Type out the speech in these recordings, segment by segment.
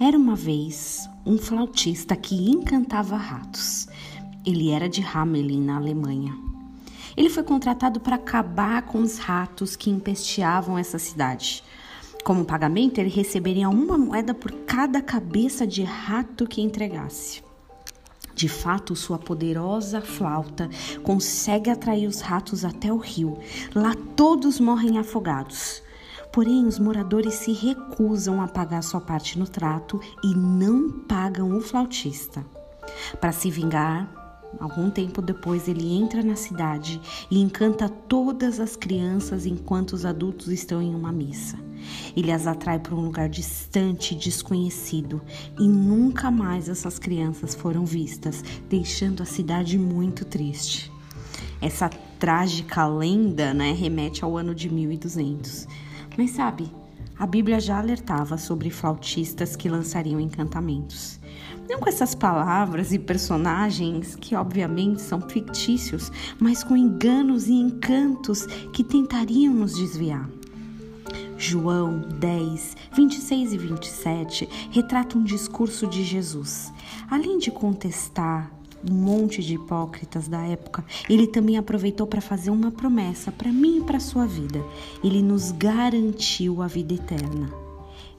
Era uma vez um flautista que encantava ratos. Ele era de Hamelin, na Alemanha. Ele foi contratado para acabar com os ratos que empesteavam essa cidade. Como pagamento, ele receberia uma moeda por cada cabeça de rato que entregasse. De fato, sua poderosa flauta consegue atrair os ratos até o rio. Lá todos morrem afogados. Porém, os moradores se recusam a pagar sua parte no trato e não pagam o flautista. Para se vingar, algum tempo depois ele entra na cidade e encanta todas as crianças enquanto os adultos estão em uma missa. Ele as atrai para um lugar distante e desconhecido e nunca mais essas crianças foram vistas, deixando a cidade muito triste. Essa trágica lenda né, remete ao ano de 1200. Mas sabe, a Bíblia já alertava sobre flautistas que lançariam encantamentos. Não com essas palavras e personagens que, obviamente, são fictícios, mas com enganos e encantos que tentariam nos desviar. João 10, 26 e 27 retrata um discurso de Jesus. Além de contestar um monte de hipócritas da época, ele também aproveitou para fazer uma promessa para mim e para sua vida. Ele nos garantiu a vida eterna.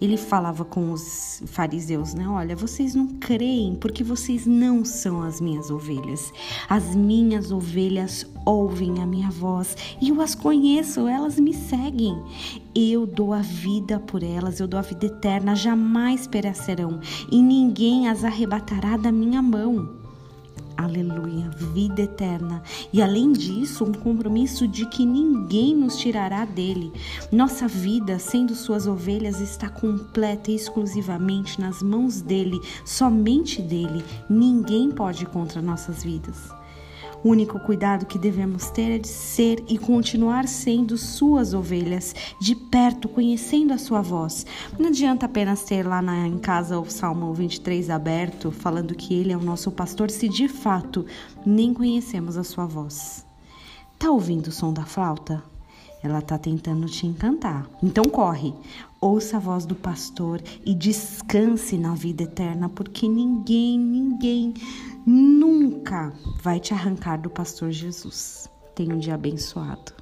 Ele falava com os fariseus, né? Olha, vocês não creem porque vocês não são as minhas ovelhas. As minhas ovelhas ouvem a minha voz e eu as conheço, elas me seguem. Eu dou a vida por elas, eu dou a vida eterna, jamais perecerão e ninguém as arrebatará da minha mão aleluia, vida eterna. E além disso, um compromisso de que ninguém nos tirará dele. Nossa vida, sendo suas ovelhas, está completa e exclusivamente nas mãos dele, somente dele. Ninguém pode ir contra nossas vidas. O único cuidado que devemos ter é de ser e continuar sendo suas ovelhas, de perto, conhecendo a sua voz. Não adianta apenas ter lá na, em casa o Salmo 23 aberto, falando que ele é o nosso pastor, se de fato nem conhecemos a sua voz. Tá ouvindo o som da flauta? Ela está tentando te encantar. Então corre, ouça a voz do pastor e descanse na vida eterna, porque ninguém, ninguém nunca vai te arrancar do pastor Jesus. Tenha um dia abençoado.